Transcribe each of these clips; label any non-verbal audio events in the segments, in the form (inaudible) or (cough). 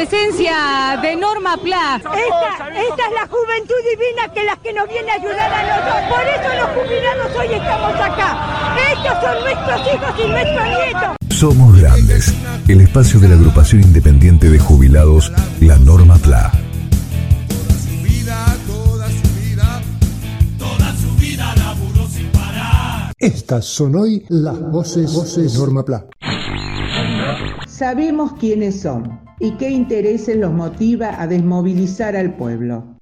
Presencia de Norma Pla. Esta, esta es la juventud divina que las que nos viene a ayudar a nosotros. Por eso los jubilados hoy estamos acá. Estos son nuestros hijos y nuestros nietos. Somos grandes. El espacio de la agrupación independiente de jubilados, la Norma PLA. Estas son hoy las voces, voces Norma Pla. Sabemos quiénes son y qué intereses los motiva a desmovilizar al pueblo.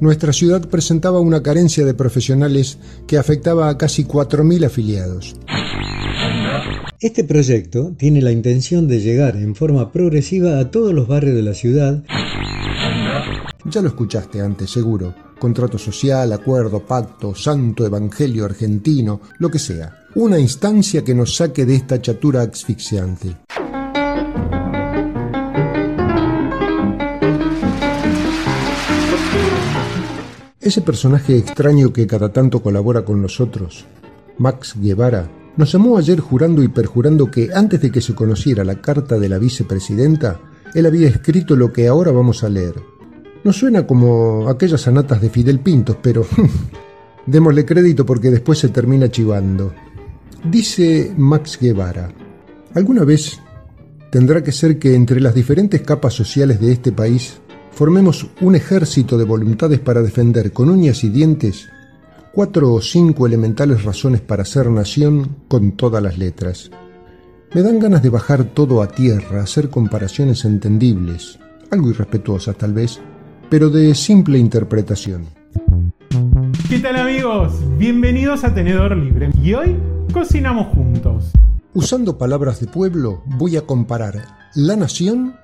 Nuestra ciudad presentaba una carencia de profesionales que afectaba a casi 4.000 afiliados. Este proyecto tiene la intención de llegar en forma progresiva a todos los barrios de la ciudad. Ya lo escuchaste antes, seguro. Contrato social, acuerdo, pacto, santo evangelio argentino, lo que sea. Una instancia que nos saque de esta chatura asfixiante. Ese personaje extraño que cada tanto colabora con nosotros, Max Guevara, nos llamó ayer jurando y perjurando que antes de que se conociera la carta de la vicepresidenta, él había escrito lo que ahora vamos a leer. No suena como aquellas anatas de Fidel Pintos, pero (laughs) démosle crédito porque después se termina chivando. Dice Max Guevara, alguna vez tendrá que ser que entre las diferentes capas sociales de este país formemos un ejército de voluntades para defender con uñas y dientes cuatro o cinco elementales razones para ser nación con todas las letras. Me dan ganas de bajar todo a tierra, hacer comparaciones entendibles, algo irrespetuosas tal vez, pero de simple interpretación. ¿Qué tal amigos? Bienvenidos a Tenedor Libre. Y hoy cocinamos juntos. Usando palabras de pueblo, voy a comparar la nación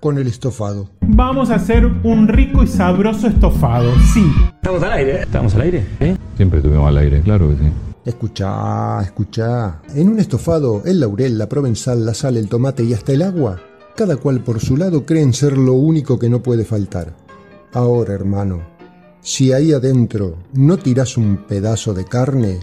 con el estofado. Vamos a hacer un rico y sabroso estofado, sí. Estamos al aire, ¿eh? ¿Estamos al aire? ¿Eh? Siempre estuvimos al aire, claro que sí. Escuchá, escuchá. En un estofado, el laurel, la provenzal, la sal, el tomate y hasta el agua, cada cual por su lado creen ser lo único que no puede faltar. Ahora, hermano, si ahí adentro no tirás un pedazo de carne,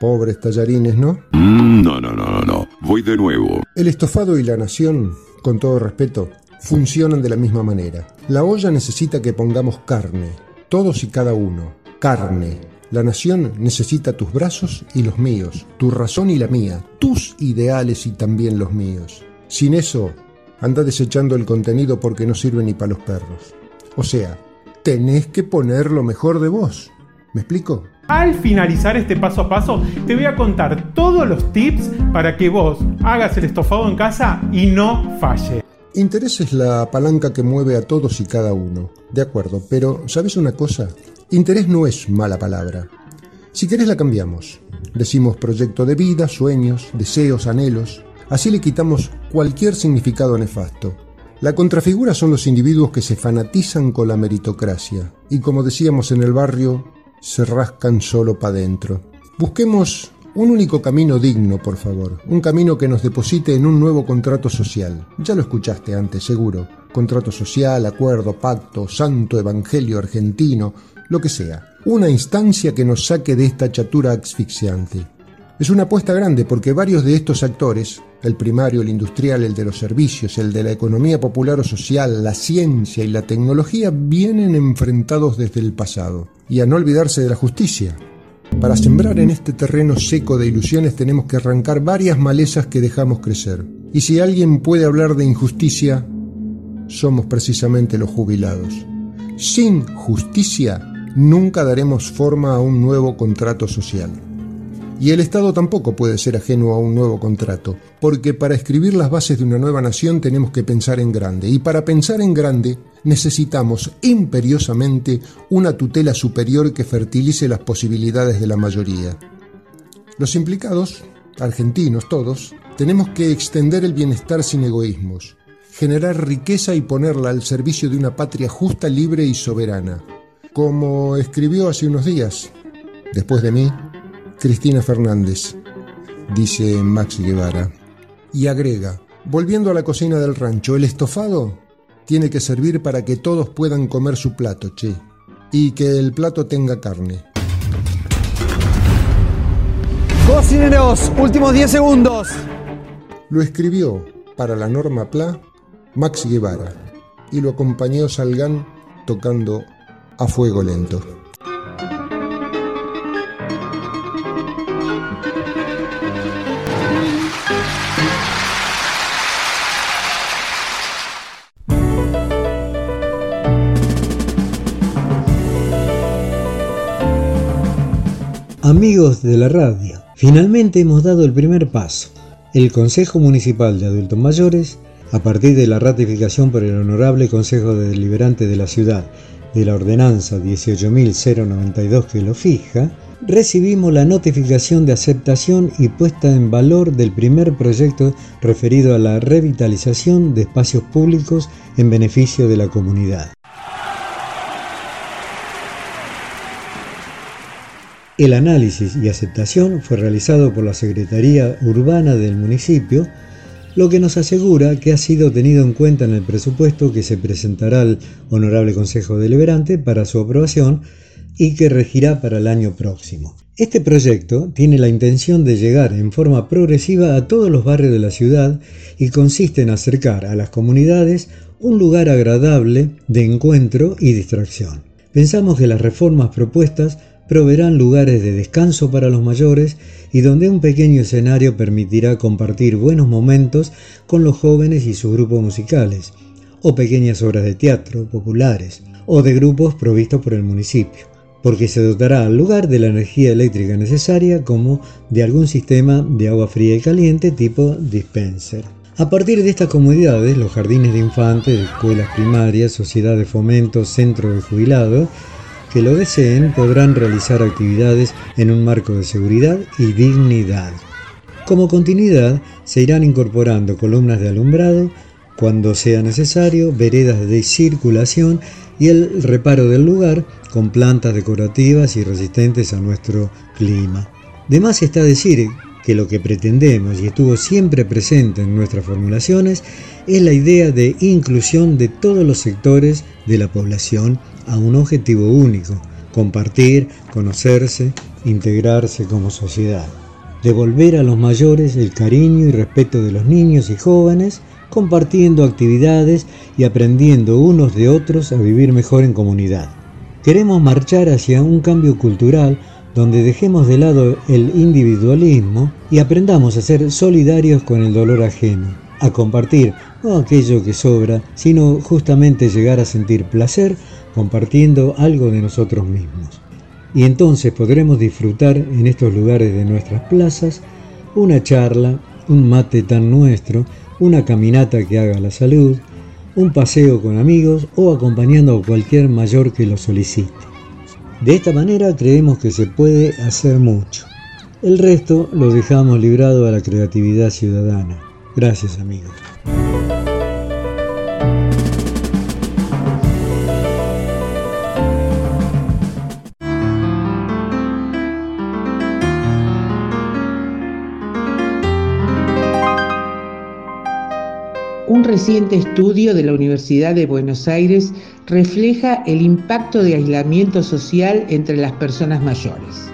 pobres tallarines, ¿no? Mm, no, no, no, no, no. Voy de nuevo. El estofado y la nación, con todo respeto, funcionan de la misma manera. La olla necesita que pongamos carne, todos y cada uno. Carne. La nación necesita tus brazos y los míos, tu razón y la mía, tus ideales y también los míos. Sin eso, anda desechando el contenido porque no sirve ni para los perros. O sea, tenés que poner lo mejor de vos. ¿Me explico? Al finalizar este paso a paso, te voy a contar todos los tips para que vos hagas el estofado en casa y no falle. Interés es la palanca que mueve a todos y cada uno. De acuerdo, pero ¿sabes una cosa? Interés no es mala palabra. Si querés la cambiamos. Decimos proyecto de vida, sueños, deseos, anhelos. Así le quitamos cualquier significado nefasto. La contrafigura son los individuos que se fanatizan con la meritocracia y como decíamos en el barrio, se rascan solo para adentro. Busquemos un único camino digno, por favor. Un camino que nos deposite en un nuevo contrato social. Ya lo escuchaste antes, seguro. Contrato social, acuerdo, pacto, santo evangelio argentino, lo que sea. Una instancia que nos saque de esta chatura asfixiante. Es una apuesta grande porque varios de estos actores, el primario, el industrial, el de los servicios, el de la economía popular o social, la ciencia y la tecnología, vienen enfrentados desde el pasado. Y a no olvidarse de la justicia, para sembrar en este terreno seco de ilusiones tenemos que arrancar varias malezas que dejamos crecer. Y si alguien puede hablar de injusticia, somos precisamente los jubilados. Sin justicia nunca daremos forma a un nuevo contrato social. Y el Estado tampoco puede ser ajeno a un nuevo contrato, porque para escribir las bases de una nueva nación tenemos que pensar en grande, y para pensar en grande necesitamos imperiosamente una tutela superior que fertilice las posibilidades de la mayoría. Los implicados, argentinos todos, tenemos que extender el bienestar sin egoísmos, generar riqueza y ponerla al servicio de una patria justa, libre y soberana. Como escribió hace unos días, después de mí, Cristina Fernández, dice Max Guevara, y agrega, volviendo a la cocina del rancho, el estofado tiene que servir para que todos puedan comer su plato, che, y que el plato tenga carne. Cocineros, últimos 10 segundos. Lo escribió para la norma PLA Max Guevara y lo acompañó Salgán tocando a fuego lento. Amigos de la radio, finalmente hemos dado el primer paso. El Consejo Municipal de Adultos Mayores, a partir de la ratificación por el Honorable Consejo Deliberante de la Ciudad de la Ordenanza 18.092 que lo fija, recibimos la notificación de aceptación y puesta en valor del primer proyecto referido a la revitalización de espacios públicos en beneficio de la comunidad. El análisis y aceptación fue realizado por la Secretaría Urbana del municipio lo que nos asegura que ha sido tenido en cuenta en el presupuesto que se presentará al Honorable Consejo Deliberante para su aprobación y que regirá para el año próximo. Este proyecto tiene la intención de llegar en forma progresiva a todos los barrios de la ciudad y consiste en acercar a las comunidades un lugar agradable de encuentro y distracción. Pensamos que las reformas propuestas proveerán lugares de descanso para los mayores y donde un pequeño escenario permitirá compartir buenos momentos con los jóvenes y sus grupos musicales, o pequeñas obras de teatro populares, o de grupos provistos por el municipio, porque se dotará al lugar de la energía eléctrica necesaria como de algún sistema de agua fría y caliente tipo dispenser. A partir de estas comodidades, los jardines de infantes, escuelas primarias, sociedad de fomento, centro de jubilados, que lo deseen podrán realizar actividades en un marco de seguridad y dignidad. Como continuidad, se irán incorporando columnas de alumbrado, cuando sea necesario, veredas de circulación y el reparo del lugar con plantas decorativas y resistentes a nuestro clima. De más está decir que lo que pretendemos y estuvo siempre presente en nuestras formulaciones es la idea de inclusión de todos los sectores de la población a un objetivo único, compartir, conocerse, integrarse como sociedad. Devolver a los mayores el cariño y respeto de los niños y jóvenes, compartiendo actividades y aprendiendo unos de otros a vivir mejor en comunidad. Queremos marchar hacia un cambio cultural donde dejemos de lado el individualismo y aprendamos a ser solidarios con el dolor ajeno, a compartir no aquello que sobra, sino justamente llegar a sentir placer compartiendo algo de nosotros mismos. Y entonces podremos disfrutar en estos lugares de nuestras plazas una charla, un mate tan nuestro, una caminata que haga la salud, un paseo con amigos o acompañando a cualquier mayor que lo solicite. De esta manera creemos que se puede hacer mucho. El resto lo dejamos librado a la creatividad ciudadana. Gracias amigos. Reciente estudio de la Universidad de Buenos Aires refleja el impacto de aislamiento social entre las personas mayores.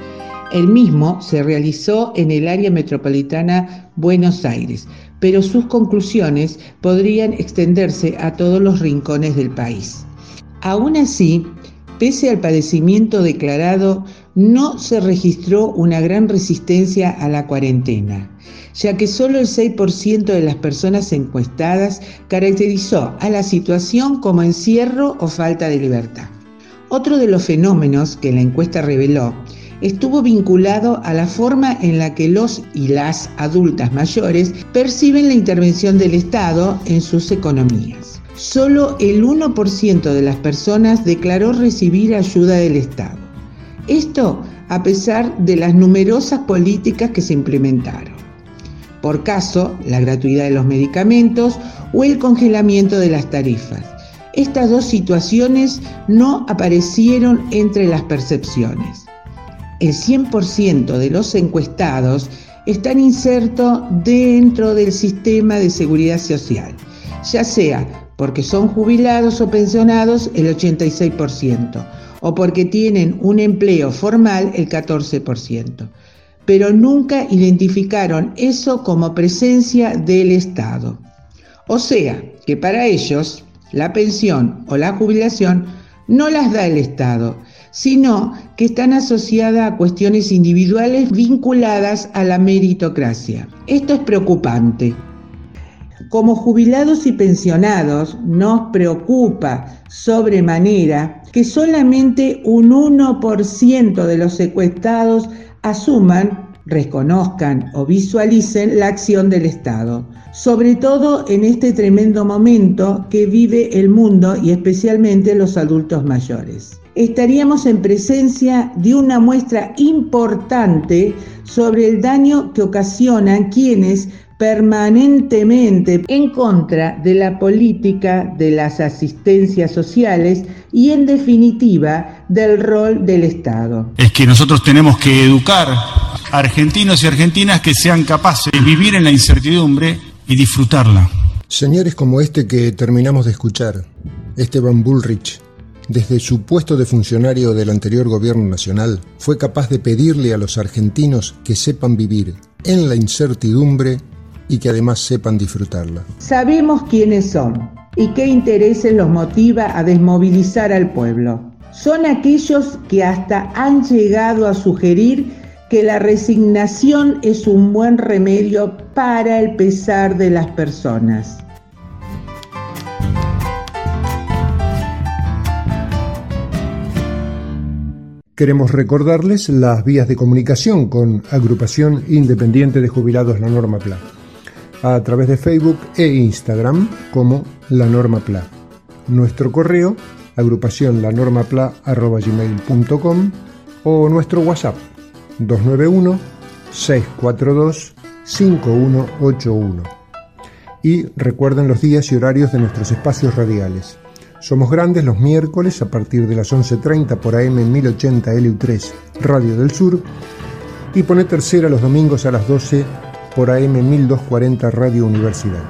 El mismo se realizó en el área metropolitana Buenos Aires, pero sus conclusiones podrían extenderse a todos los rincones del país. Aún así, pese al padecimiento declarado, no se registró una gran resistencia a la cuarentena ya que solo el 6% de las personas encuestadas caracterizó a la situación como encierro o falta de libertad. Otro de los fenómenos que la encuesta reveló estuvo vinculado a la forma en la que los y las adultas mayores perciben la intervención del Estado en sus economías. Solo el 1% de las personas declaró recibir ayuda del Estado. Esto a pesar de las numerosas políticas que se implementaron por caso la gratuidad de los medicamentos o el congelamiento de las tarifas. Estas dos situaciones no aparecieron entre las percepciones. El 100% de los encuestados están insertos dentro del sistema de seguridad social, ya sea porque son jubilados o pensionados el 86%, o porque tienen un empleo formal el 14%, pero nunca identificaron eso como presencia del Estado. O sea, que para ellos la pensión o la jubilación no las da el Estado, sino que están asociadas a cuestiones individuales vinculadas a la meritocracia. Esto es preocupante. Como jubilados y pensionados nos preocupa sobremanera que solamente un 1% de los secuestrados asuman, reconozcan o visualicen la acción del Estado, sobre todo en este tremendo momento que vive el mundo y especialmente los adultos mayores. Estaríamos en presencia de una muestra importante sobre el daño que ocasionan quienes permanentemente en contra de la política de las asistencias sociales y en definitiva del rol del Estado. Es que nosotros tenemos que educar a argentinos y argentinas que sean capaces de vivir en la incertidumbre y disfrutarla. Señores como este que terminamos de escuchar, Esteban Bullrich, desde su puesto de funcionario del anterior gobierno nacional, fue capaz de pedirle a los argentinos que sepan vivir en la incertidumbre y que además sepan disfrutarla. Sabemos quiénes son y qué intereses los motiva a desmovilizar al pueblo. Son aquellos que hasta han llegado a sugerir que la resignación es un buen remedio para el pesar de las personas. Queremos recordarles las vías de comunicación con Agrupación Independiente de Jubilados La Norma PLA, a través de Facebook e Instagram como La Norma PLA. Nuestro correo, agrupación lanormapla.gmail.com o nuestro WhatsApp 291 642 5181. Y recuerden los días y horarios de nuestros espacios radiales. Somos grandes los miércoles a partir de las 11.30 por AM 1080 LU3 Radio del Sur y pone tercera los domingos a las 12 por AM 1240 Radio Universidad.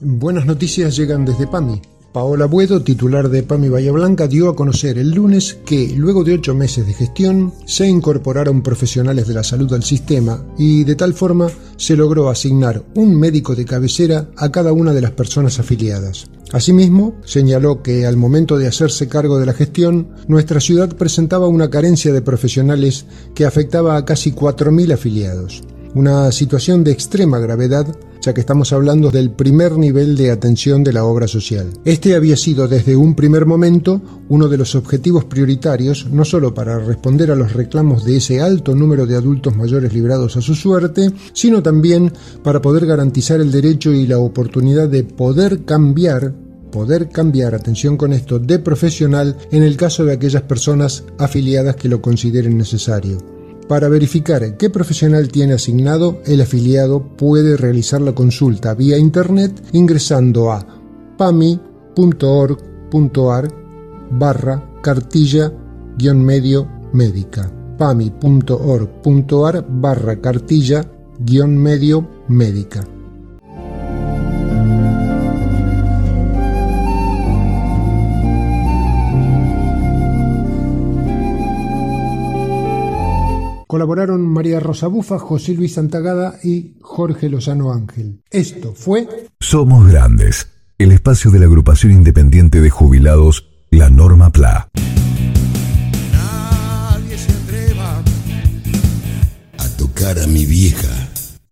Buenas noticias llegan desde PAMI Paola Buedo, titular de PAMI Bahía Blanca, dio a conocer el lunes que, luego de ocho meses de gestión, se incorporaron profesionales de la salud al sistema y de tal forma se logró asignar un médico de cabecera a cada una de las personas afiliadas. Asimismo, señaló que al momento de hacerse cargo de la gestión, nuestra ciudad presentaba una carencia de profesionales que afectaba a casi 4.000 afiliados. Una situación de extrema gravedad ya que estamos hablando del primer nivel de atención de la obra social. Este había sido desde un primer momento uno de los objetivos prioritarios, no solo para responder a los reclamos de ese alto número de adultos mayores librados a su suerte, sino también para poder garantizar el derecho y la oportunidad de poder cambiar poder cambiar, atención con esto, de profesional en el caso de aquellas personas afiliadas que lo consideren necesario. Para verificar qué profesional tiene asignado, el afiliado puede realizar la consulta vía internet ingresando a pami.org.ar barra cartilla-medio médica. pami.org.ar barra cartilla-medio médica Colaboraron María Rosa Bufa, José Luis Santagada y Jorge Lozano Ángel. Esto fue Somos Grandes, el espacio de la agrupación independiente de jubilados La Norma PLA. Nadie se atreva a tocar a mi vieja